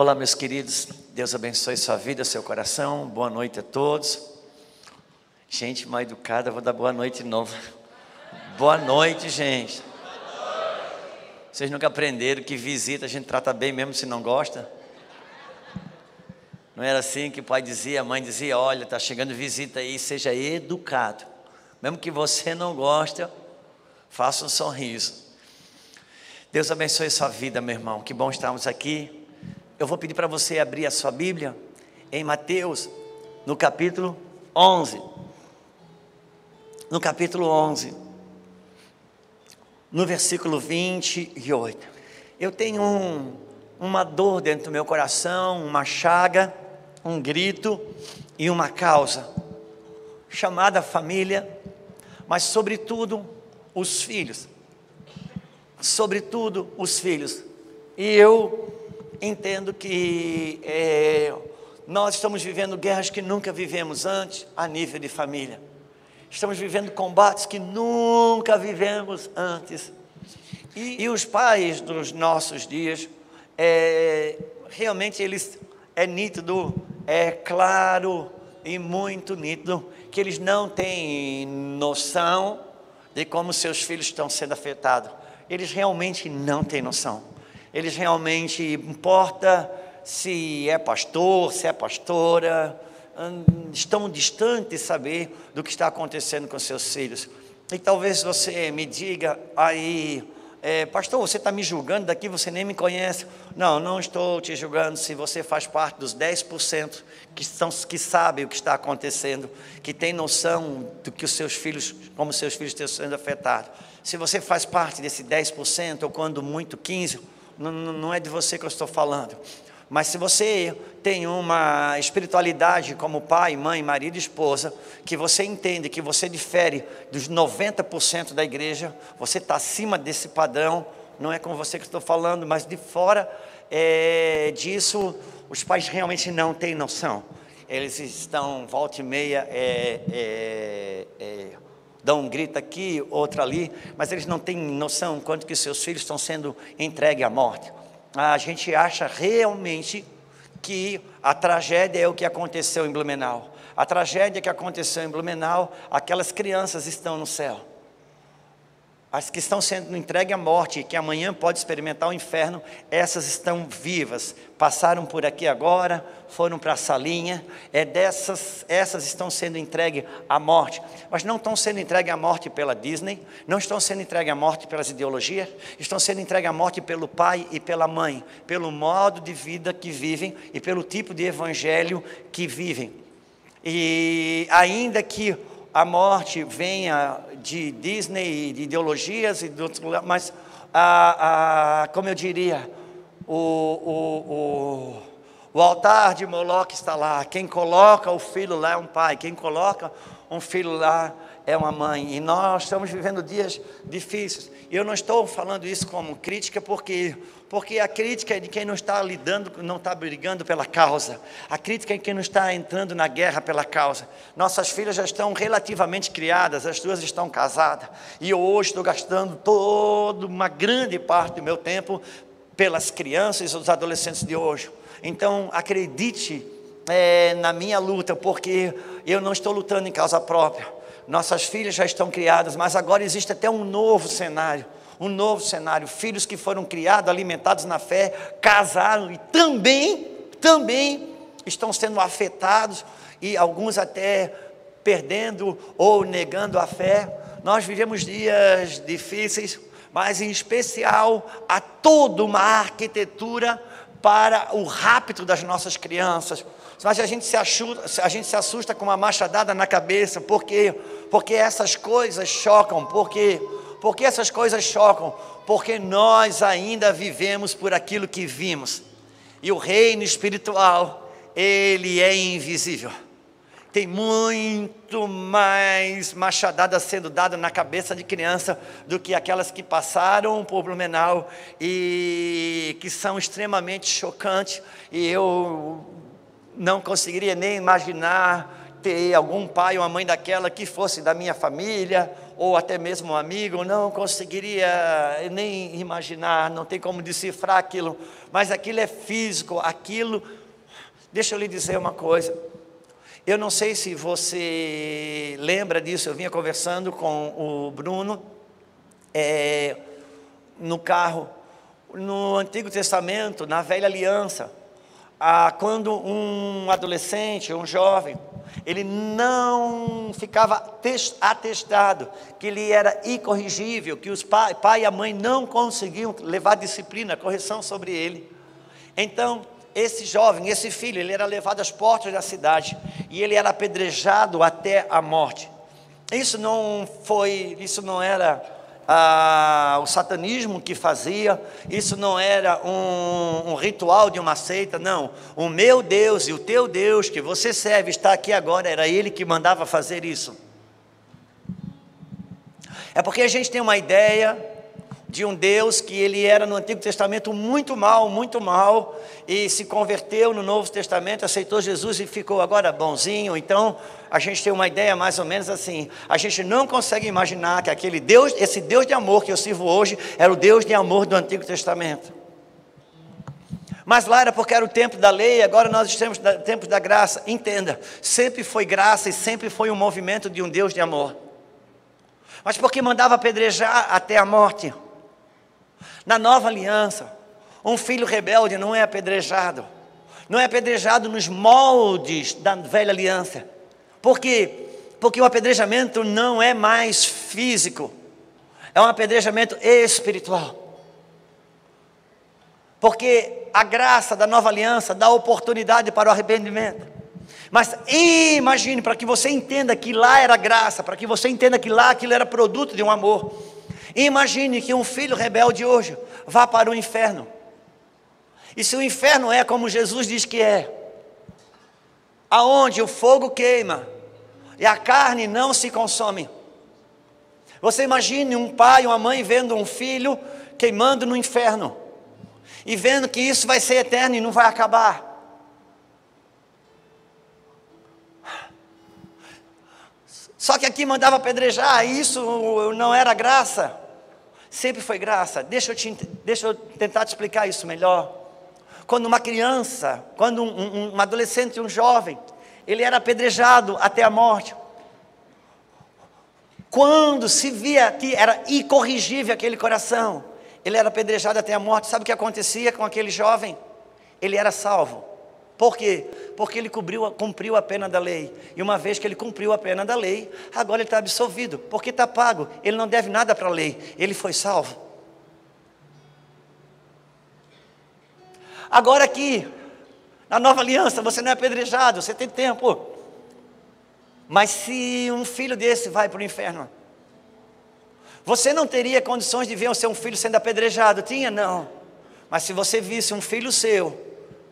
Olá, meus queridos. Deus abençoe sua vida, seu coração. Boa noite a todos. Gente mal educada, vou dar boa noite de novo. Boa noite, gente. Vocês nunca aprenderam que visita a gente trata bem mesmo se não gosta? Não era assim que o pai dizia, a mãe dizia: Olha, está chegando visita aí, seja educado. Mesmo que você não gosta, faça um sorriso. Deus abençoe sua vida, meu irmão. Que bom estarmos aqui. Eu vou pedir para você abrir a sua Bíblia em Mateus, no capítulo 11. No capítulo 11, no versículo 28. Eu tenho um, uma dor dentro do meu coração, uma chaga um grito e uma causa, chamada família, mas sobretudo os filhos. Sobretudo os filhos. E eu entendo que é, nós estamos vivendo guerras que nunca vivemos antes a nível de família. Estamos vivendo combates que nunca vivemos antes. E, e os pais dos nossos dias, é, realmente eles é nítido, é claro e muito nítido que eles não têm noção de como seus filhos estão sendo afetados. Eles realmente não têm noção. Eles realmente importa se é pastor, se é pastora, hum, estão distantes de saber do que está acontecendo com seus filhos. E talvez você me diga aí, é, pastor, você está me julgando daqui, você nem me conhece. Não, não estou te julgando se você faz parte dos 10% que, são, que sabem o que está acontecendo, que tem noção do que os seus filhos, como seus filhos estão sendo afetados. Se você faz parte desse 10%, ou quando muito 15%, não, não é de você que eu estou falando. Mas se você tem uma espiritualidade como pai, mãe, marido e esposa, que você entende que você difere dos 90% da igreja, você está acima desse padrão, não é com você que estou falando, mas de fora é, disso, os pais realmente não têm noção. Eles estão, volta e meia, é, é, é, dão um grito aqui, outro ali, mas eles não têm noção quanto que seus filhos estão sendo entregues à morte a gente acha realmente que a tragédia é o que aconteceu em Blumenau. A tragédia que aconteceu em Blumenau, aquelas crianças estão no céu. As que estão sendo entregues à morte que amanhã pode experimentar o inferno, essas estão vivas. Passaram por aqui agora, foram para a salinha. É dessas, essas estão sendo entregues à morte. Mas não estão sendo entregues à morte pela Disney, não estão sendo entregues à morte pelas ideologias, estão sendo entregues à morte pelo pai e pela mãe, pelo modo de vida que vivem e pelo tipo de evangelho que vivem. E ainda que a morte venha de Disney, de ideologias e de outros mas, a, a, como eu diria, o, o, o, o altar de Moloque está lá. Quem coloca o filho lá é um pai, quem coloca um filho lá é uma mãe. E nós estamos vivendo dias difíceis. Eu não estou falando isso como crítica, porque porque a crítica é de quem não está lidando, não está brigando pela causa. A crítica é de quem não está entrando na guerra pela causa. Nossas filhas já estão relativamente criadas, as duas estão casadas. E eu hoje estou gastando toda uma grande parte do meu tempo pelas crianças e os adolescentes de hoje. Então, acredite é, na minha luta, porque eu não estou lutando em causa própria nossas filhas já estão criadas, mas agora existe até um novo cenário. Um novo cenário. Filhos que foram criados, alimentados na fé, casaram e também, também estão sendo afetados e alguns até perdendo ou negando a fé. Nós vivemos dias difíceis, mas em especial há toda uma arquitetura para o rapto das nossas crianças. Mas a gente se assusta, a gente se assusta com uma machadada na cabeça, porque porque essas coisas chocam, porque porque essas coisas chocam, porque nós ainda vivemos por aquilo que vimos. E o reino espiritual, ele é invisível. Tem muito mais machadada sendo dada na cabeça de criança do que aquelas que passaram por Blumenau e que são extremamente chocantes. E eu não conseguiria nem imaginar ter algum pai ou uma mãe daquela que fosse da minha família ou até mesmo um amigo, não conseguiria nem imaginar, não tem como decifrar aquilo, mas aquilo é físico, aquilo. Deixa eu lhe dizer uma coisa. Eu não sei se você lembra disso, eu vinha conversando com o Bruno é, no carro, no Antigo Testamento, na Velha Aliança, ah, quando um adolescente, um jovem, ele não ficava atestado que ele era incorrigível, que os pai, pai e a mãe não conseguiam levar disciplina, correção sobre ele. Então, esse jovem, esse filho, ele era levado às portas da cidade e ele era apedrejado até a morte. Isso não foi, isso não era ah, o satanismo que fazia, isso não era um, um, ritual de uma seita, não. O meu Deus e o teu Deus que você serve está aqui agora, era ele que mandava fazer isso. É porque a gente tem uma ideia de um Deus que ele era no Antigo Testamento muito mal, muito mal, e se converteu no Novo Testamento, aceitou Jesus e ficou agora bonzinho. Então, a gente tem uma ideia mais ou menos assim. A gente não consegue imaginar que aquele Deus, esse Deus de amor que eu sirvo hoje, era o Deus de amor do Antigo Testamento. Mas lá era porque era o tempo da lei, agora nós estamos no tempo da graça. Entenda, sempre foi graça e sempre foi um movimento de um Deus de amor. Mas porque mandava apedrejar até a morte. Na nova aliança, um filho rebelde não é apedrejado, não é apedrejado nos moldes da velha aliança. Por quê? Porque o apedrejamento não é mais físico, é um apedrejamento espiritual. Porque a graça da nova aliança dá oportunidade para o arrependimento. Mas imagine, para que você entenda que lá era graça, para que você entenda que lá aquilo era produto de um amor. Imagine que um filho rebelde hoje vá para o inferno. E se o inferno é como Jesus diz que é, aonde o fogo queima e a carne não se consome. Você imagine um pai, uma mãe vendo um filho queimando no inferno e vendo que isso vai ser eterno e não vai acabar. Só que aqui mandava apedrejar, isso não era graça. Sempre foi graça. Deixa eu, te, deixa eu tentar te explicar isso melhor. Quando uma criança, quando um, um, um adolescente, um jovem, ele era apedrejado até a morte. Quando se via que era incorrigível aquele coração, ele era apedrejado até a morte. Sabe o que acontecia com aquele jovem? Ele era salvo. Por quê? Porque ele cumpriu, a pena da lei. E uma vez que ele cumpriu a pena da lei, agora ele está absolvido. Porque está pago. Ele não deve nada para a lei. Ele foi salvo. Agora aqui, na nova aliança, você não é apedrejado, você tem tempo. Mas se um filho desse vai para o inferno, você não teria condições de ver o seu filho sendo apedrejado? Tinha? Não. Mas se você visse um filho seu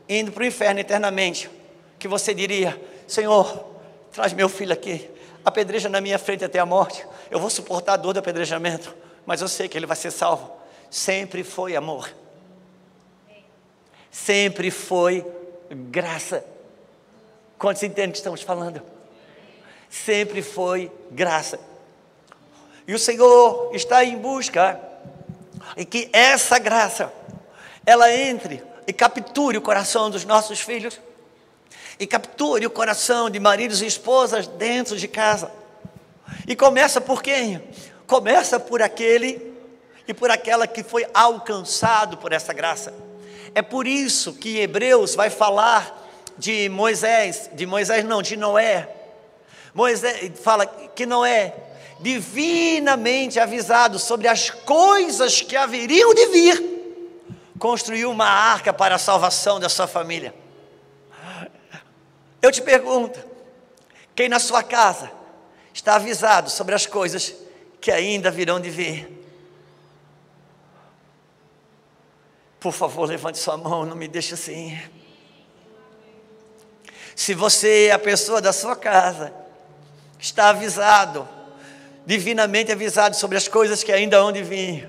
indo para o inferno eternamente, que você diria: Senhor, traz meu filho aqui, apedreja na minha frente até a morte, eu vou suportar a dor do apedrejamento, mas eu sei que ele vai ser salvo. Sempre foi amor, sempre foi graça. Quantos entendem que estamos falando? Sempre foi graça. E o Senhor está em busca e que essa graça ela entre e capture o coração dos nossos filhos, e capture o coração de maridos e esposas dentro de casa. E começa por quem? Começa por aquele e por aquela que foi alcançado por essa graça. É por isso que Hebreus vai falar de Moisés, de Moisés não, de Noé. Moisés fala que Noé, divinamente avisado sobre as coisas que haveriam de vir, construiu uma arca para a salvação da sua família. Eu te pergunto: quem na sua casa está avisado sobre as coisas que ainda virão de vir? Por favor, levante sua mão, não me deixe assim. Se você a pessoa da sua casa, está avisado, divinamente avisado sobre as coisas que ainda hão de vir,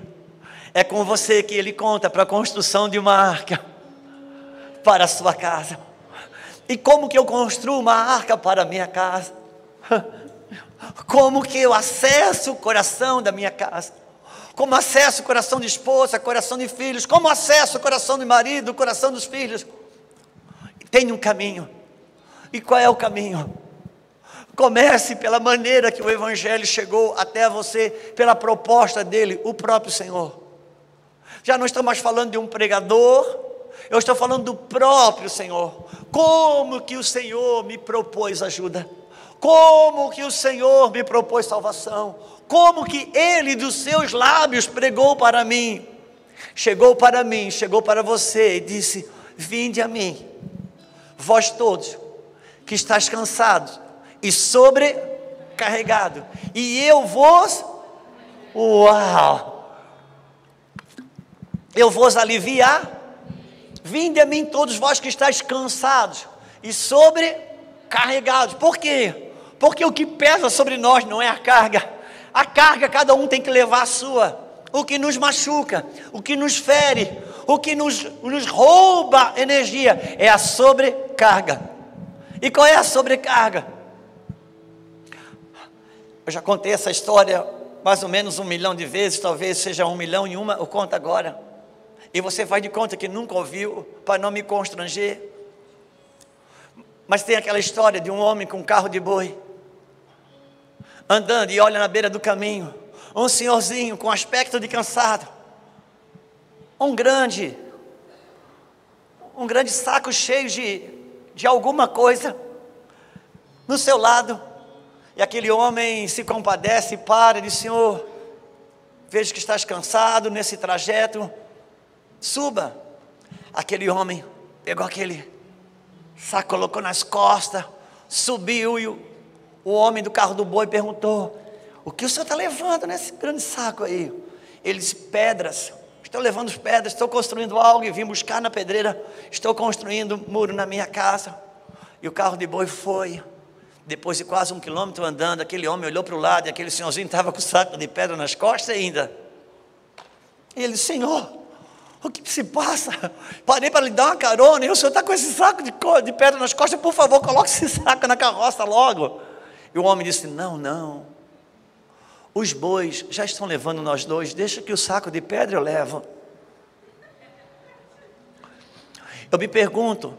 é com você que ele conta para a construção de uma arca para a sua casa. E como que eu construo uma arca para a minha casa? Como que eu acesso o coração da minha casa? Como acesso o coração de esposa, coração de filhos? Como acesso o coração de marido, o coração dos filhos? Tem um caminho. E qual é o caminho? Comece pela maneira que o Evangelho chegou até você, pela proposta dele, o próprio Senhor. Já não estamos mais falando de um pregador, eu estou falando do próprio Senhor. Como que o Senhor me propôs ajuda? Como que o Senhor me propôs salvação? Como que Ele dos seus lábios pregou para mim? Chegou para mim, chegou para você e disse: Vinde a mim, vós todos que estáis cansados e sobrecarregados, e eu vos, uau, eu vos aliviar. Vinde a mim todos vós que estáis cansados e sobrecarregados. Por quê? Porque o que pesa sobre nós não é a carga. A carga cada um tem que levar a sua. O que nos machuca, o que nos fere, o que nos, nos rouba energia é a sobrecarga. E qual é a sobrecarga? Eu já contei essa história mais ou menos um milhão de vezes, talvez seja um milhão e uma, eu conto agora. E você faz de conta que nunca ouviu, para não me constranger. Mas tem aquela história de um homem com um carro de boi, andando e olha na beira do caminho, um senhorzinho com aspecto de cansado, um grande, um grande saco cheio de, de alguma coisa no seu lado, e aquele homem se compadece para e diz: Senhor, vejo que estás cansado nesse trajeto, suba. Aquele homem pegou aquele saco, colocou nas costas, subiu e o, o homem do carro do boi perguntou: O que o senhor está levando nesse grande saco aí? Ele disse: Pedras. Estou levando pedras, estou construindo algo e vim buscar na pedreira. Estou construindo um muro na minha casa. E o carro de boi foi. Depois de quase um quilômetro andando, aquele homem olhou para o lado e aquele senhorzinho estava com o saco de pedra nas costas ainda. E ele, Senhor, o que se passa? Parei para lhe dar uma carona e o senhor está com esse saco de, de pedra nas costas, por favor, coloque esse saco na carroça logo. E o homem disse: Não, não. Os bois já estão levando nós dois, deixa que o saco de pedra eu levo. Eu me pergunto: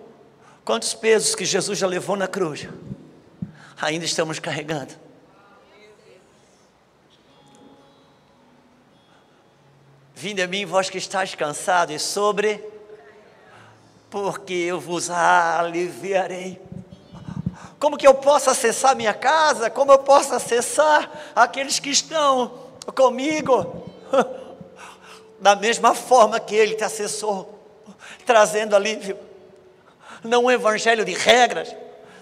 quantos pesos que Jesus já levou na cruz ainda estamos carregando? Vinde a mim, vós que estáis cansados e sobre, porque eu vos aliviarei. Como que eu posso acessar minha casa? Como eu posso acessar aqueles que estão comigo? Da mesma forma que ele te acessou, trazendo alívio. Não um evangelho de regras,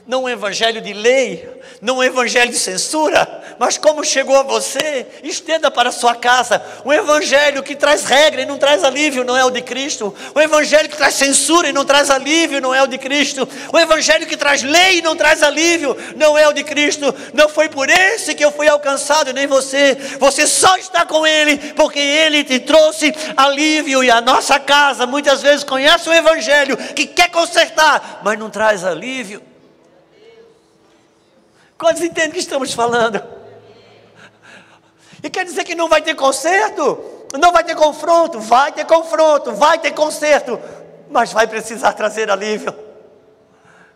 não um evangelho de lei, não um evangelho de censura, mas como chegou a você, estenda para a sua casa. Um evangelho que traz regra e não traz alívio, não é o de Cristo. O evangelho que traz censura e não traz alívio, não é o de Cristo. O evangelho que traz lei e não traz alívio, não é o de Cristo. Não foi por esse que eu fui alcançado, nem você. Você só está com Ele, porque Ele te trouxe alívio. E a nossa casa muitas vezes conhece o evangelho que quer consertar, mas não traz alívio. Quantos entendem que estamos falando? E quer dizer que não vai ter conserto? Não vai ter confronto? Vai ter confronto, vai ter conserto, mas vai precisar trazer alívio.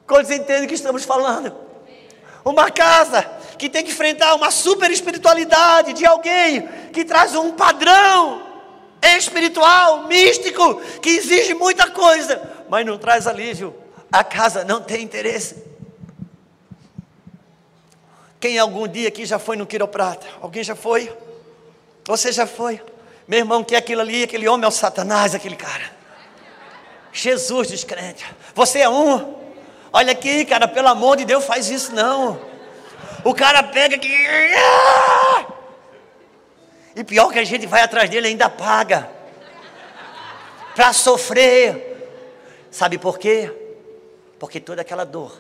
Quantos entendem que estamos falando? Uma casa que tem que enfrentar uma super espiritualidade de alguém que traz um padrão espiritual, místico, que exige muita coisa, mas não traz alívio. A casa não tem interesse. Quem algum dia aqui já foi no quiroprata? Alguém já foi? Você já foi? Meu irmão, que é aquilo ali, aquele homem é o Satanás, aquele cara. Jesus descrente. Você é um. Olha aqui, cara, pelo amor de Deus, faz isso não. O cara pega aqui. E pior que a gente vai atrás dele ainda paga. Para sofrer. Sabe por quê? Porque toda aquela dor,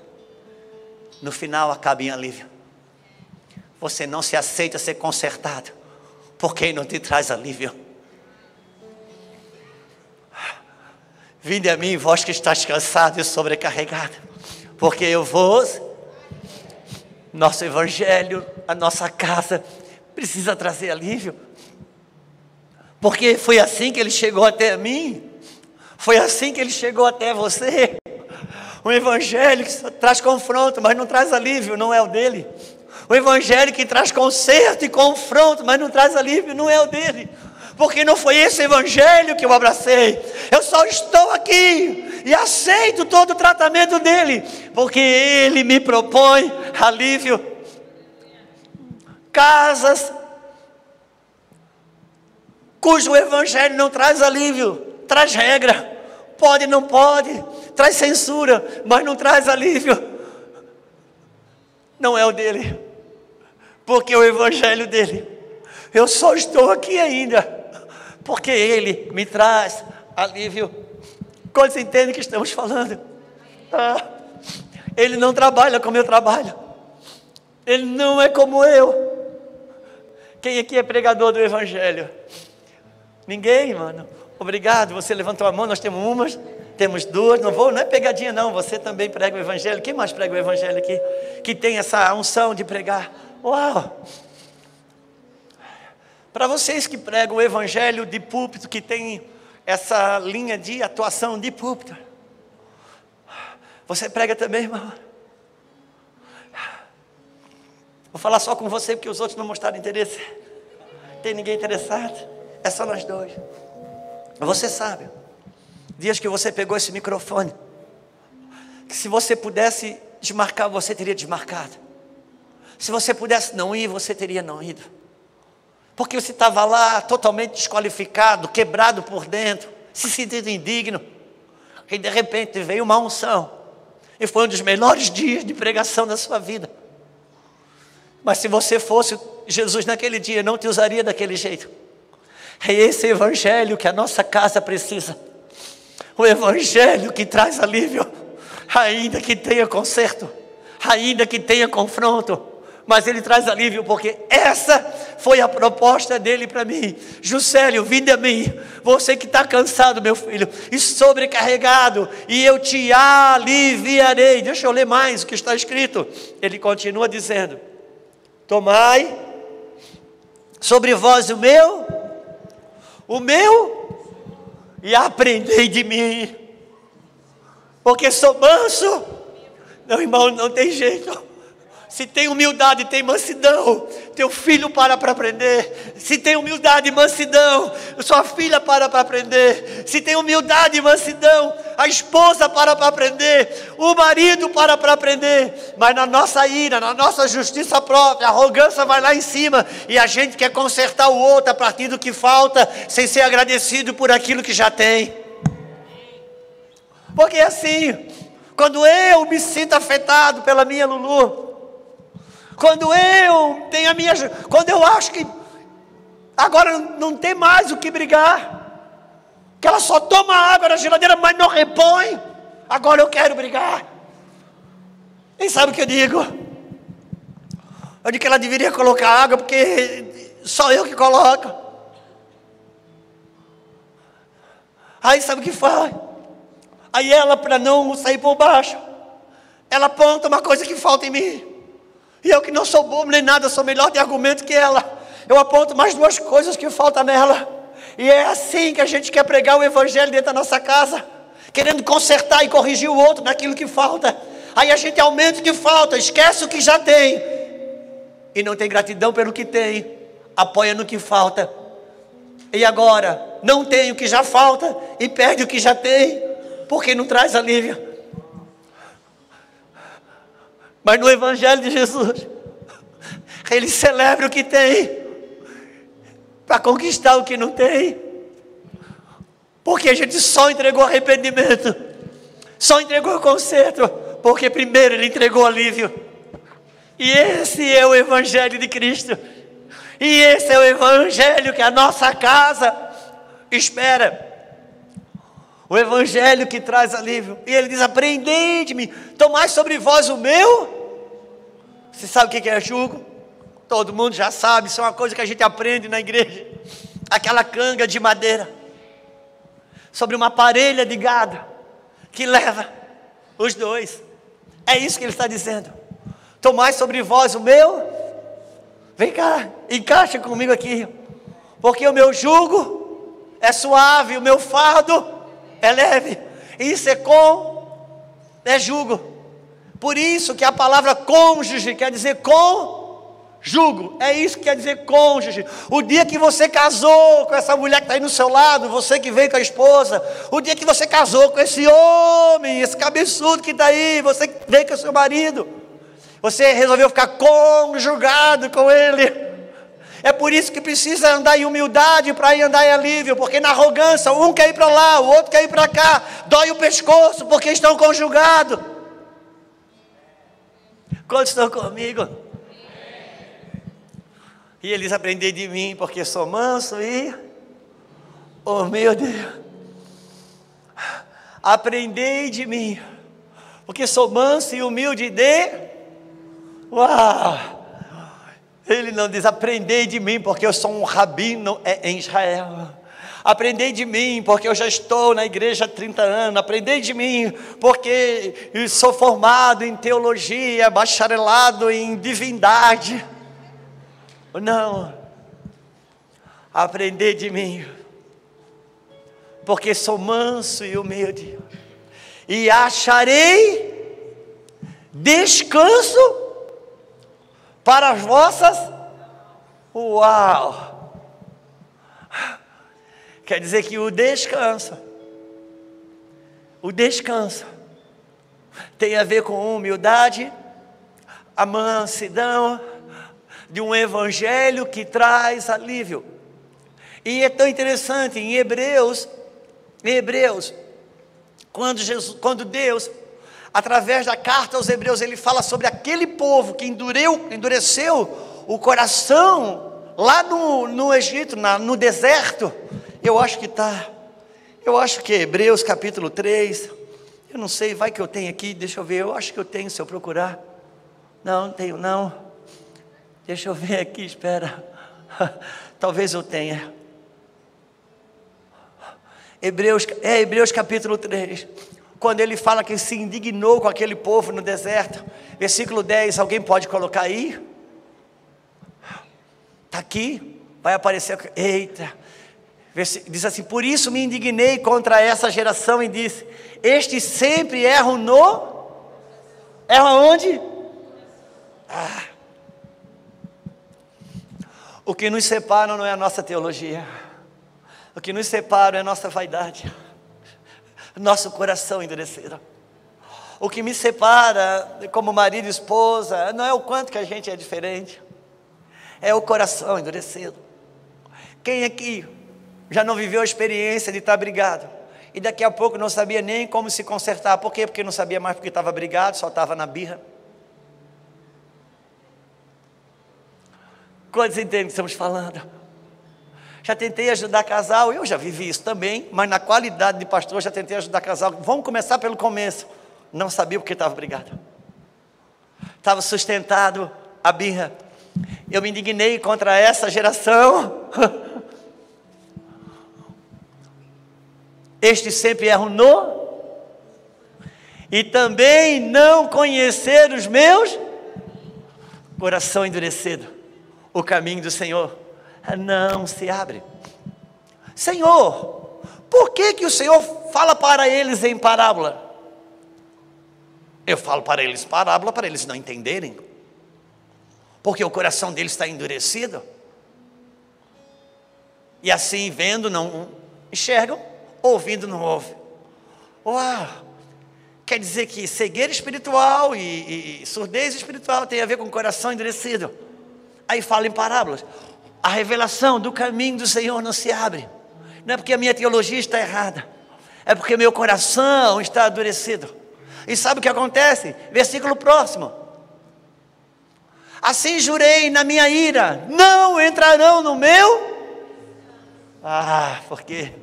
no final acaba em alívio. Você não se aceita ser consertado, porque não te traz alívio. Vinde a mim, vós que estáis cansado e sobrecarregado, porque eu vos. Nosso evangelho, a nossa casa precisa trazer alívio. Porque foi assim que ele chegou até mim. Foi assim que ele chegou até você. O evangelho que traz confronto, mas não traz alívio, não é o dele. O evangelho que traz conserto e confronto, mas não traz alívio, não é o dele. Porque não foi esse evangelho que eu abracei. Eu só estou aqui e aceito todo o tratamento dele, porque ele me propõe alívio. Casas cujo evangelho não traz alívio, traz regra. Pode, não pode, traz censura, mas não traz alívio. Não é o dele, porque o evangelho dele, eu só estou aqui ainda, porque ele me traz alívio. Quando você entende que estamos falando? Ah, ele não trabalha como eu trabalho, ele não é como eu. Quem aqui é pregador do evangelho? Ninguém, mano. Obrigado, você levantou a mão, nós temos umas, temos duas, não vou, não é pegadinha não, você também prega o evangelho. Quem mais prega o evangelho aqui? Que tem essa unção de pregar. Uau! Para vocês que pregam o evangelho de púlpito, que tem essa linha de atuação de púlpito. Você prega também, irmão? Vou falar só com você porque os outros não mostraram interesse. Tem ninguém interessado? É só nós dois. Você sabe, dias que você pegou esse microfone, que se você pudesse desmarcar, você teria desmarcado. Se você pudesse não ir, você teria não ido. Porque você estava lá totalmente desqualificado, quebrado por dentro, se sentindo indigno. E de repente veio uma unção. E foi um dos melhores dias de pregação da sua vida. Mas se você fosse Jesus naquele dia, não te usaria daquele jeito. É esse evangelho que a nossa casa precisa. O evangelho que traz alívio, ainda que tenha conserto, ainda que tenha confronto, mas ele traz alívio porque essa foi a proposta dele para mim. Juscelio, vinde a mim, você que está cansado, meu filho, e sobrecarregado, e eu te aliviarei. Deixa eu ler mais o que está escrito. Ele continua dizendo: Tomai sobre vós o meu o meu e aprendei de mim, porque sou manso. Não, irmão, não tem jeito. Se tem humildade, tem mansidão. Teu filho para para aprender. Se tem humildade e mansidão, sua filha para para aprender. Se tem humildade e mansidão, a esposa para para aprender. O marido para para aprender. Mas na nossa ira, na nossa justiça própria, a arrogância vai lá em cima e a gente quer consertar o outro a partir do que falta, sem ser agradecido por aquilo que já tem. Porque é assim, quando eu me sinto afetado pela minha Lulu, quando eu tenho a minha. Quando eu acho que agora não tem mais o que brigar. Que ela só toma água da geladeira, mas não repõe. Agora eu quero brigar. E sabe o que eu digo? Eu digo que ela deveria colocar água, porque só eu que coloco. Aí sabe o que faz? Aí ela, para não sair por baixo, ela aponta uma coisa que falta em mim. E eu que não sou bobo nem nada, sou melhor de argumento que ela. Eu aponto mais duas coisas que faltam nela. E é assim que a gente quer pregar o evangelho dentro da nossa casa, querendo consertar e corrigir o outro naquilo que falta. Aí a gente aumenta o que falta, esquece o que já tem. E não tem gratidão pelo que tem, apoia no que falta. E agora, não tem o que já falta e perde o que já tem, porque não traz alívio. Mas no Evangelho de Jesus, ele celebra o que tem, para conquistar o que não tem. Porque a gente só entregou arrependimento, só entregou conserto, porque primeiro ele entregou alívio. E esse é o Evangelho de Cristo. E esse é o Evangelho que a nossa casa espera o Evangelho que traz alívio. E ele diz: Aprendei de tomai sobre vós o meu. Você sabe o que é jugo? Todo mundo já sabe, isso é uma coisa que a gente aprende na igreja. Aquela canga de madeira, sobre uma parelha de gado, que leva os dois. É isso que ele está dizendo. Tomai sobre vós o meu. Vem cá, encaixa comigo aqui. Porque o meu jugo é suave, o meu fardo é leve. Isso é com, é jugo. Por isso que a palavra cônjuge quer dizer com Jugo, é isso que quer dizer cônjuge. O dia que você casou com essa mulher que está aí no seu lado, você que veio com a esposa, o dia que você casou com esse homem, esse cabeçudo que está aí, você que veio com o seu marido, você resolveu ficar conjugado com ele. É por isso que precisa andar em humildade para ir andar em alívio, porque na arrogância um quer ir para lá, o outro quer ir para cá, dói o pescoço porque estão conjugados. Quantos estão comigo? E eles aprendem de mim, porque sou manso e humilde. Aprendei de mim, porque sou manso e humilde de. Uau! Ele não diz, aprendei de mim, porque eu sou um rabino em Israel. Aprendei de mim, porque eu já estou na igreja há 30 anos. Aprendei de mim, porque sou formado em teologia, bacharelado em divindade. Não. Aprender de mim. Porque sou manso e humilde. E acharei descanso para as vossas. Uau! Quer dizer que o descanso, o descanso, tem a ver com humildade, a mansidão, de um evangelho que traz alívio. E é tão interessante em Hebreus, em Hebreus, quando, Jesus, quando Deus, através da carta aos Hebreus, ele fala sobre aquele povo que endureu, endureceu o coração lá no, no Egito, na, no deserto. Eu acho que está, eu acho que é Hebreus capítulo 3, eu não sei, vai que eu tenho aqui, deixa eu ver, eu acho que eu tenho se eu procurar. Não, não tenho não. Deixa eu ver aqui, espera. Talvez eu tenha. Hebreus, é Hebreus capítulo 3. Quando ele fala que se indignou com aquele povo no deserto. Versículo 10, alguém pode colocar aí? Está aqui, vai aparecer. Eita. Diz assim: Por isso me indignei contra essa geração e disse: Estes sempre erram no. Erram onde? Ah. O que nos separa não é a nossa teologia. O que nos separa é a nossa vaidade. Nosso coração endurecido. O que me separa como marido e esposa não é o quanto que a gente é diferente. É o coração endurecido. Quem aqui já não viveu a experiência de estar brigado? E daqui a pouco não sabia nem como se consertar. Por quê? Porque não sabia mais porque estava brigado, só estava na birra. Quantos entendem o que estamos falando? Já tentei ajudar casal, eu já vivi isso também, mas na qualidade de pastor já tentei ajudar casal. Vamos começar pelo começo. Não sabia porque estava brigado. Estava sustentado a birra. Eu me indignei contra essa geração. Este sempre erram no e também não conhecer os meus coração endurecido o caminho do Senhor não se abre. Senhor, por que que o Senhor fala para eles em parábola? Eu falo para eles parábola para eles não entenderem. Porque o coração deles está endurecido. E assim, vendo, não enxergam, ouvindo, não ouvem. Uau! Quer dizer que cegueira espiritual e, e, e surdez espiritual tem a ver com o coração endurecido. Aí fala em parábolas. A revelação do caminho do Senhor não se abre. Não é porque a minha teologia está errada. É porque meu coração está endurecido. E sabe o que acontece? Versículo próximo. Assim jurei na minha ira: não entrarão no meu. Ah, porque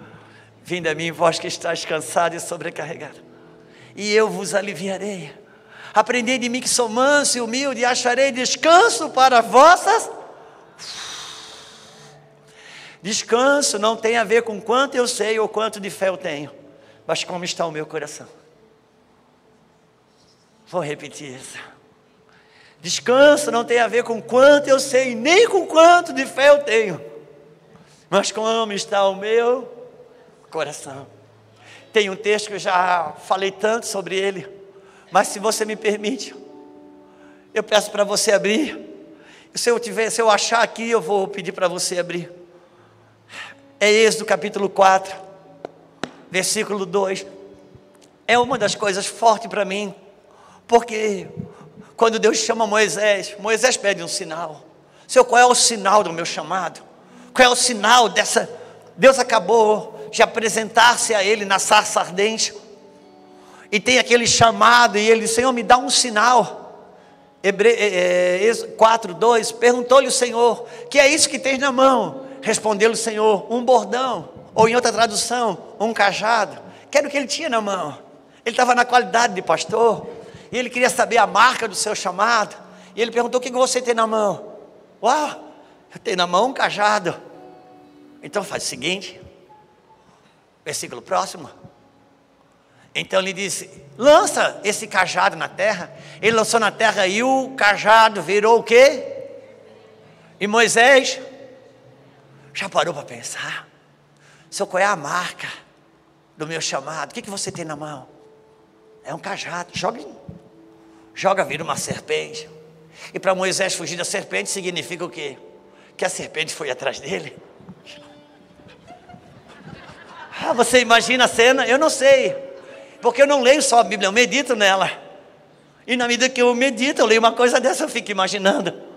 vinde a mim, vós que estáis cansado e sobrecarregado, e eu vos aliviarei. Aprendei de mim que sou manso e humilde, e acharei descanso para vossas. Descanso não tem a ver com quanto eu sei ou quanto de fé eu tenho, mas como está o meu coração. Vou repetir isso. Descanso não tem a ver com quanto eu sei, nem com quanto de fé eu tenho, mas como está o meu coração. Tem um texto que eu já falei tanto sobre ele, mas se você me permite, eu peço para você abrir. Se eu tiver, se eu achar aqui, eu vou pedir para você abrir. É Êxodo capítulo 4, versículo 2. É uma das coisas fortes para mim, porque quando Deus chama Moisés, Moisés pede um sinal. Senhor, qual é o sinal do meu chamado? Qual é o sinal dessa? Deus acabou de apresentar-se a ele na sarça ardente. E tem aquele chamado, e ele Senhor, me dá um sinal. Hebre... É, é, 4, 2, perguntou-lhe o Senhor: Que é isso que tens na mão? Respondeu-lhe o Senhor: Um bordão, ou em outra tradução, um cajado. Que era o que ele tinha na mão. Ele estava na qualidade de pastor, e ele queria saber a marca do seu chamado. E ele perguntou: O que você tem na mão? Uau, eu tenho na mão um cajado. Então faz o seguinte, versículo próximo. Então ele disse: lança esse cajado na terra. Ele lançou na terra e o cajado virou o quê? E Moisés já parou para pensar? Seu qual é a marca do meu chamado? O que, que você tem na mão? É um cajado. Joga, joga vira uma serpente. E para Moisés fugir da serpente significa o quê? Que a serpente foi atrás dele. Ah, você imagina a cena? Eu não sei. Porque eu não leio só a Bíblia, eu medito nela. E na medida que eu medito, eu leio uma coisa dessa, eu fico imaginando.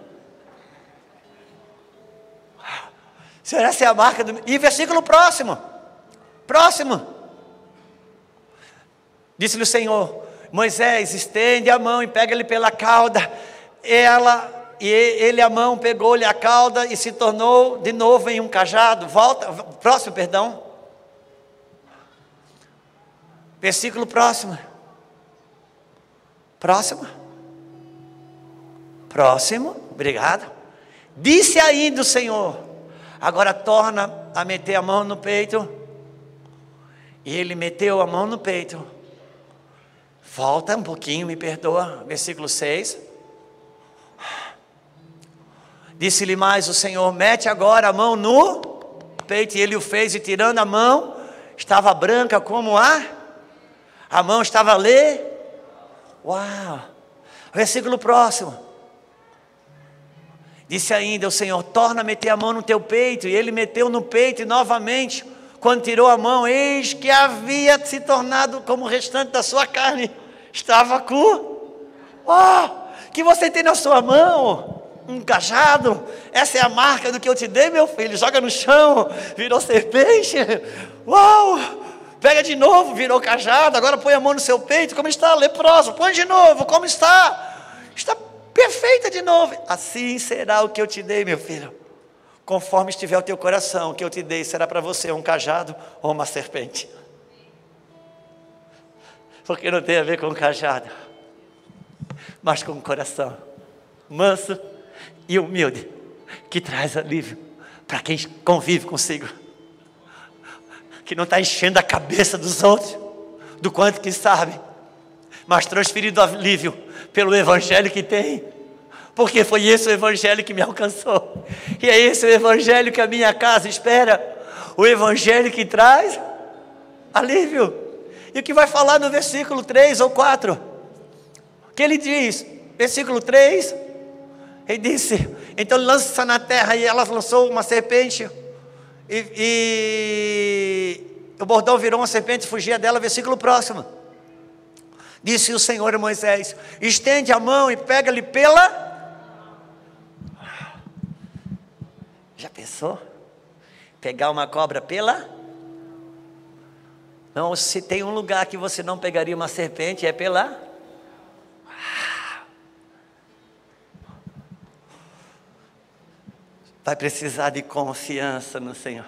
Será essa é a marca do. E versículo próximo. Próximo. Disse-lhe o Senhor: Moisés, estende a mão e pega ele pela cauda. Ela, e ele a mão pegou-lhe a cauda e se tornou de novo em um cajado. Volta, próximo, perdão. Versículo próximo. Próximo. Próximo. Obrigado. Disse ainda o Senhor: Agora torna a meter a mão no peito. E ele meteu a mão no peito. Volta um pouquinho, me perdoa. Versículo 6. Disse-lhe mais o Senhor: Mete agora a mão no peito. E ele o fez, e tirando a mão, estava branca como a a mão estava ler. Uau! Versículo próximo. Disse ainda o Senhor: torna a meter a mão no teu peito. E ele meteu no peito e novamente, quando tirou a mão, eis que havia se tornado como o restante da sua carne. Estava cu. Uau! Que você tem na sua mão um cajado. Essa é a marca do que eu te dei, meu filho. Joga no chão, virou serpente. Uau! Pega de novo, virou cajado, agora põe a mão no seu peito, como está? Leproso, põe de novo, como está? Está perfeita de novo. Assim será o que eu te dei, meu filho. Conforme estiver o teu coração, o que eu te dei será para você um cajado ou uma serpente. Porque não tem a ver com cajado, mas com o coração manso e humilde, que traz alívio para quem convive consigo que não está enchendo a cabeça dos outros, do quanto que sabe, mas transferido alívio pelo Evangelho que tem, porque foi esse o Evangelho que me alcançou, e é esse o Evangelho que a minha casa espera, o Evangelho que traz alívio. E o que vai falar no versículo 3 ou 4? Que ele diz, versículo 3, ele disse: Então lança na terra, e ela lançou uma serpente e, e o bordão virou uma serpente fugia dela, versículo próximo. Disse o Senhor a Moisés: estende a mão e pega-lhe pela. Já pensou? Pegar uma cobra pela? Não, se tem um lugar que você não pegaria uma serpente, é pela. vai precisar de confiança no Senhor.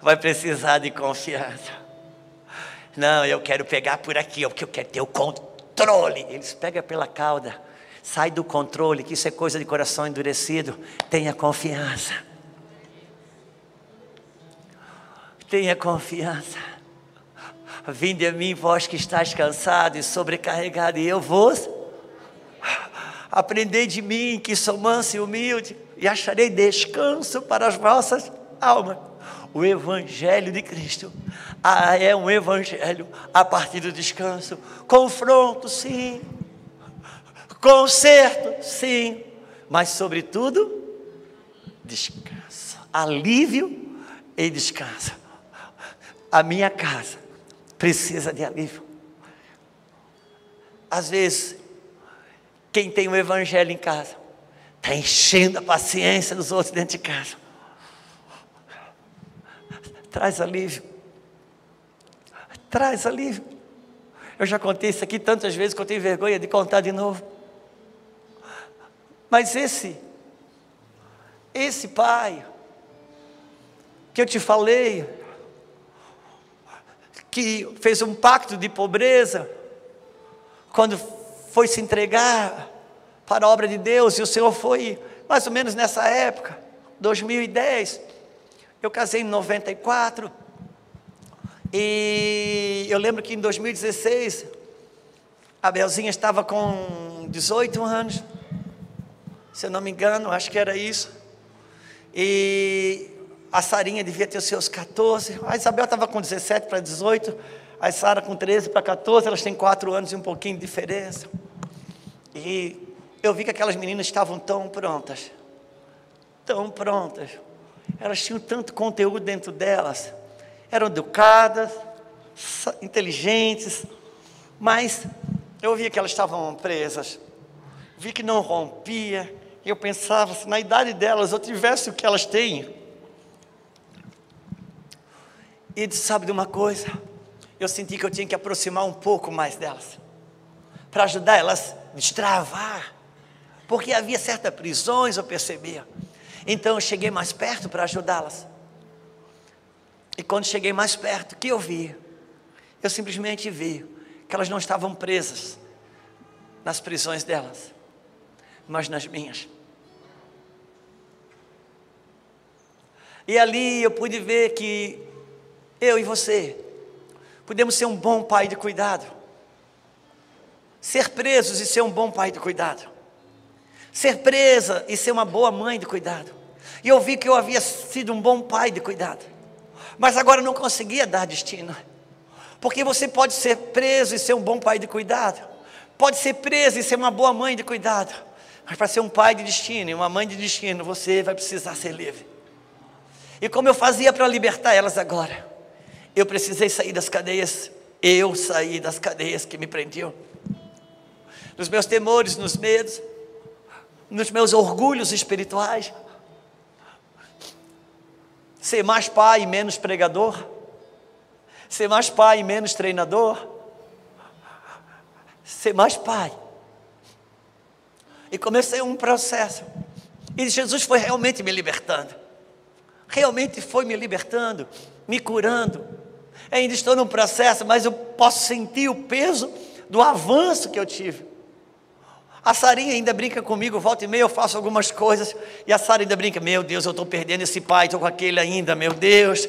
Vai precisar de confiança. Não, eu quero pegar por aqui, porque eu quero ter o controle. Eles pegam pela cauda. Sai do controle, que isso é coisa de coração endurecido. Tenha confiança. Tenha confiança. Vinde a mim, vós que estáis cansado e sobrecarregado, e eu vos Aprendei de mim, que sou manso e humilde, e acharei descanso para as vossas almas. O Evangelho de Cristo ah, é um Evangelho a partir do descanso. Confronto, sim. Conserto, sim. Mas, sobretudo, descanso. Alívio e descanso. A minha casa precisa de alívio. Às vezes, quem tem o Evangelho em casa está enchendo a paciência dos outros dentro de casa. Traz alívio. Traz alívio. Eu já contei isso aqui tantas vezes que eu tenho vergonha de contar de novo. Mas esse, esse pai, que eu te falei, que fez um pacto de pobreza, quando foi se entregar para a obra de Deus, e o Senhor foi mais ou menos nessa época, 2010. Eu casei em 94. E eu lembro que em 2016, a Belzinha estava com 18 anos, se eu não me engano, acho que era isso. E a Sarinha devia ter os seus 14. A Isabel estava com 17 para 18. A Sara com 13 para 14. Elas têm 4 anos e um pouquinho de diferença. E eu vi que aquelas meninas estavam tão prontas. Tão prontas. Elas tinham tanto conteúdo dentro delas. Eram educadas, inteligentes. Mas eu vi que elas estavam presas. Vi que não rompia. Eu pensava, se na idade delas eu tivesse o que elas têm, e sabe de uma coisa? Eu senti que eu tinha que aproximar um pouco mais delas, para ajudar elas a destravar, porque havia certas prisões, eu percebia. Então eu cheguei mais perto para ajudá-las. E quando cheguei mais perto, o que eu vi? Eu simplesmente vi que elas não estavam presas nas prisões delas, mas nas minhas. E ali eu pude ver que eu e você, podemos ser um bom pai de cuidado, ser presos e ser um bom pai de cuidado, ser presa e ser uma boa mãe de cuidado. E eu vi que eu havia sido um bom pai de cuidado, mas agora não conseguia dar destino, porque você pode ser preso e ser um bom pai de cuidado, pode ser preso e ser uma boa mãe de cuidado, mas para ser um pai de destino e uma mãe de destino, você vai precisar ser livre. E como eu fazia para libertar elas agora? Eu precisei sair das cadeias. Eu saí das cadeias que me prendiam. Nos meus temores, nos medos, nos meus orgulhos espirituais. Ser mais pai e menos pregador. Ser mais pai e menos treinador. Ser mais pai. E comecei um processo. E Jesus foi realmente me libertando. Realmente foi me libertando, me curando ainda estou num processo, mas eu posso sentir o peso do avanço que eu tive. A Sarinha ainda brinca comigo, volta e meia eu faço algumas coisas, e a Sara ainda brinca, meu Deus, eu estou perdendo esse pai, estou com aquele ainda, meu Deus.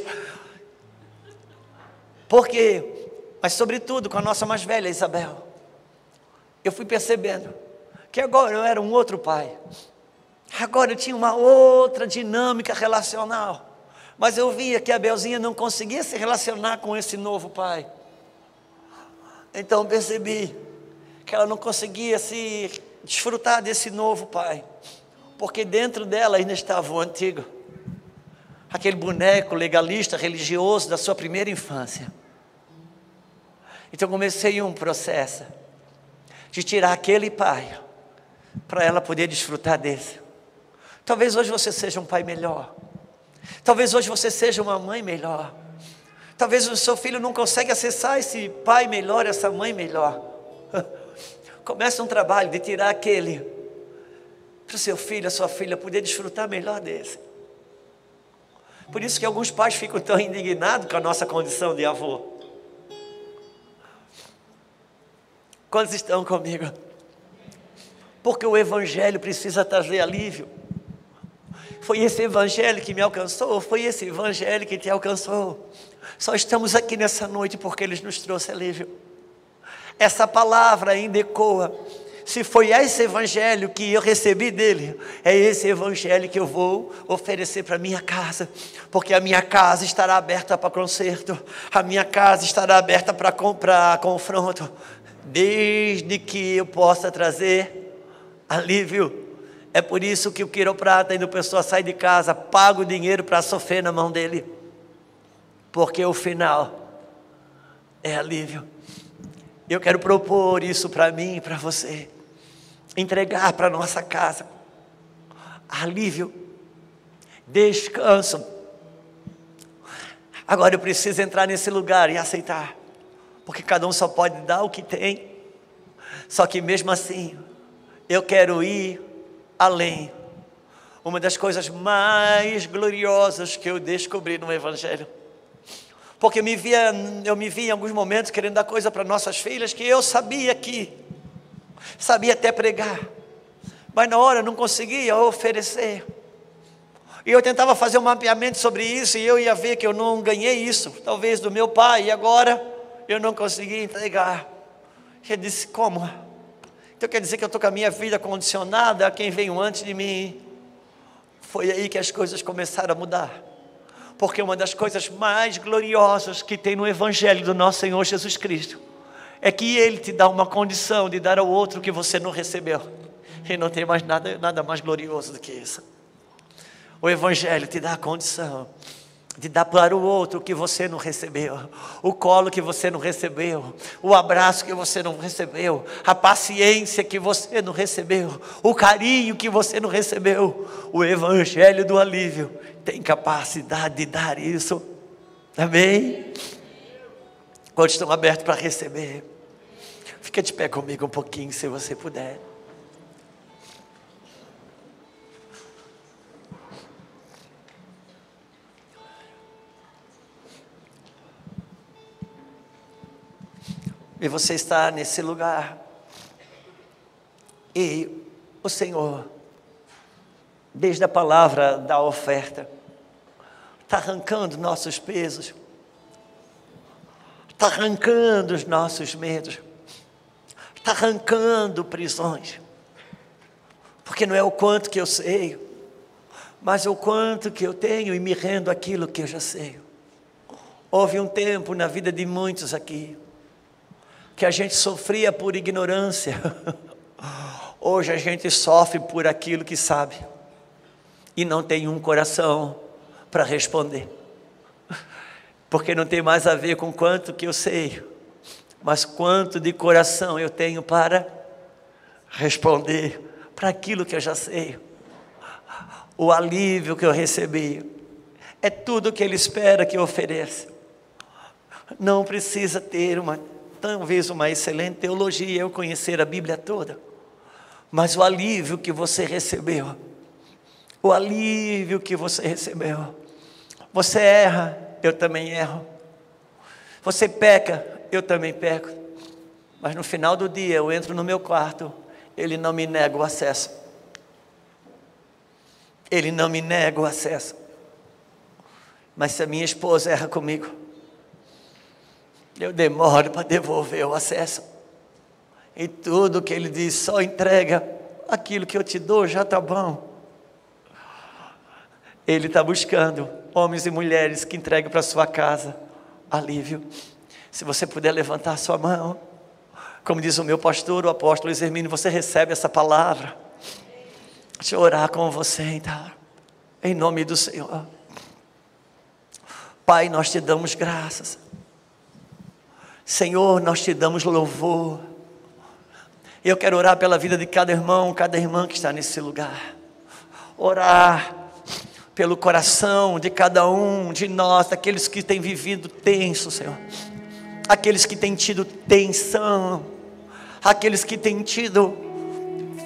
Por quê? Mas sobretudo com a nossa mais velha Isabel, eu fui percebendo que agora eu era um outro pai, agora eu tinha uma outra dinâmica relacional. Mas eu via que a Belzinha não conseguia se relacionar com esse novo pai. Então percebi que ela não conseguia se desfrutar desse novo pai, porque dentro dela ainda estava o antigo, aquele boneco legalista, religioso da sua primeira infância. Então comecei um processo de tirar aquele pai para ela poder desfrutar desse. Talvez hoje você seja um pai melhor. Talvez hoje você seja uma mãe melhor. Talvez o seu filho não consegue acessar esse pai melhor, essa mãe melhor. Começa um trabalho de tirar aquele para o seu filho, a sua filha poder desfrutar melhor desse. Por isso que alguns pais ficam tão indignados com a nossa condição de avô. Quantos estão comigo? Porque o Evangelho precisa trazer alívio. Foi esse evangelho que me alcançou, foi esse evangelho que te alcançou. Só estamos aqui nessa noite porque ele nos trouxe alívio. Essa palavra ainda ecoa. se foi esse evangelho que eu recebi dele, é esse evangelho que eu vou oferecer para minha casa, porque a minha casa estará aberta para conserto, a minha casa estará aberta para comprar confronto, desde que eu possa trazer alívio. É por isso que o quiroprata e o pessoa sai de casa, paga o dinheiro para sofrer na mão dele, porque o final é alívio. Eu quero propor isso para mim e para você entregar para nossa casa alívio, descanso. Agora eu preciso entrar nesse lugar e aceitar, porque cada um só pode dar o que tem. Só que mesmo assim, eu quero ir além. Uma das coisas mais gloriosas que eu descobri no Evangelho. Porque me via, eu me vi em alguns momentos querendo dar coisa para nossas filhas que eu sabia que sabia até pregar, mas na hora não conseguia oferecer. E eu tentava fazer um mapeamento sobre isso e eu ia ver que eu não ganhei isso, talvez do meu pai, e agora eu não consegui entregar. E eu disse: como? Então quer dizer que eu estou com a minha vida condicionada a quem veio antes de mim. Foi aí que as coisas começaram a mudar. Porque uma das coisas mais gloriosas que tem no Evangelho do nosso Senhor Jesus Cristo é que Ele te dá uma condição de dar ao outro que você não recebeu. E não tem mais nada, nada mais glorioso do que isso. O Evangelho te dá a condição de dar para o outro o que você não recebeu, o colo que você não recebeu, o abraço que você não recebeu, a paciência que você não recebeu, o carinho que você não recebeu. O Evangelho do alívio tem capacidade de dar isso. Amém? Quantos estão abertos para receber? Fica de pé comigo um pouquinho, se você puder. E você está nesse lugar. E o Senhor, desde a palavra da oferta, está arrancando nossos pesos, está arrancando os nossos medos, está arrancando prisões, porque não é o quanto que eu sei, mas o quanto que eu tenho e me rendo aquilo que eu já sei. Houve um tempo na vida de muitos aqui que a gente sofria por ignorância, hoje a gente sofre por aquilo que sabe e não tem um coração para responder. Porque não tem mais a ver com quanto que eu sei, mas quanto de coração eu tenho para responder para aquilo que eu já sei. O alívio que eu recebi é tudo que ele espera que eu ofereça. Não precisa ter uma talvez uma excelente teologia, eu conhecer a Bíblia toda, mas o alívio que você recebeu, o alívio que você recebeu, você erra, eu também erro, você peca, eu também peco, mas no final do dia eu entro no meu quarto, ele não me nega o acesso, ele não me nega o acesso, mas se a minha esposa erra comigo, eu demoro para devolver o acesso. E tudo que ele diz, só entrega aquilo que eu te dou, já está bom. Ele está buscando homens e mulheres que entregam para sua casa alívio. Se você puder levantar sua mão, como diz o meu pastor, o apóstolo Luiz Hermínio, você recebe essa palavra. Deixa eu orar com você então, em nome do Senhor. Pai, nós te damos graças. Senhor, nós te damos louvor. Eu quero orar pela vida de cada irmão, cada irmã que está nesse lugar. Orar pelo coração de cada um de nós, daqueles que têm vivido tenso, Senhor. Aqueles que têm tido tensão, aqueles que têm tido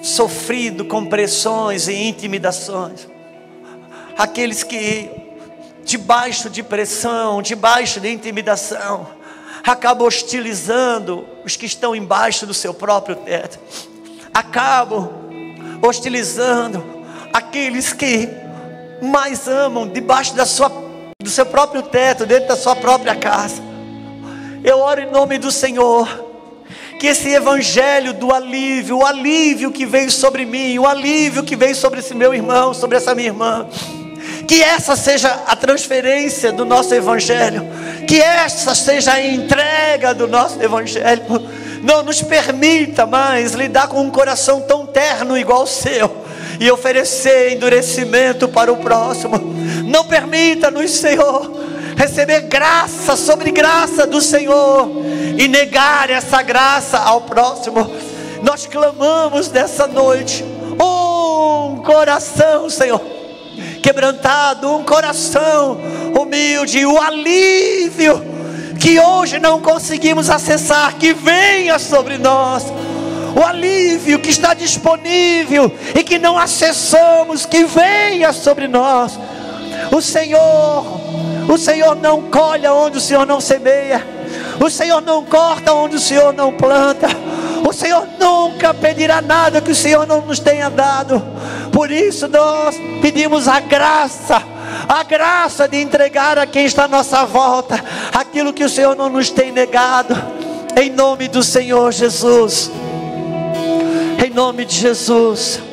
sofrido com pressões e intimidações. Aqueles que debaixo de pressão, debaixo de intimidação, acaba hostilizando os que estão embaixo do seu próprio teto, acabam hostilizando aqueles que mais amam debaixo da sua, do seu próprio teto, dentro da sua própria casa. Eu oro em nome do Senhor que esse evangelho do alívio, o alívio que veio sobre mim, o alívio que veio sobre esse meu irmão, sobre essa minha irmã, que essa seja a transferência do nosso evangelho, que essa seja a entrega do nosso evangelho. Não nos permita mais lidar com um coração tão terno igual o seu e oferecer endurecimento para o próximo. Não permita-nos, Senhor, receber graça sobre graça do Senhor e negar essa graça ao próximo. Nós clamamos nessa noite, um coração, Senhor, quebrantado, um coração humilde, o alívio que hoje não conseguimos acessar, que venha sobre nós. O alívio que está disponível e que não acessamos, que venha sobre nós. O Senhor, o Senhor não colhe onde o Senhor não semeia. O Senhor não corta onde o Senhor não planta. O Senhor nunca pedirá nada que o Senhor não nos tenha dado. Por isso nós pedimos a graça, a graça de entregar a quem está à nossa volta aquilo que o Senhor não nos tem negado. Em nome do Senhor Jesus. Em nome de Jesus.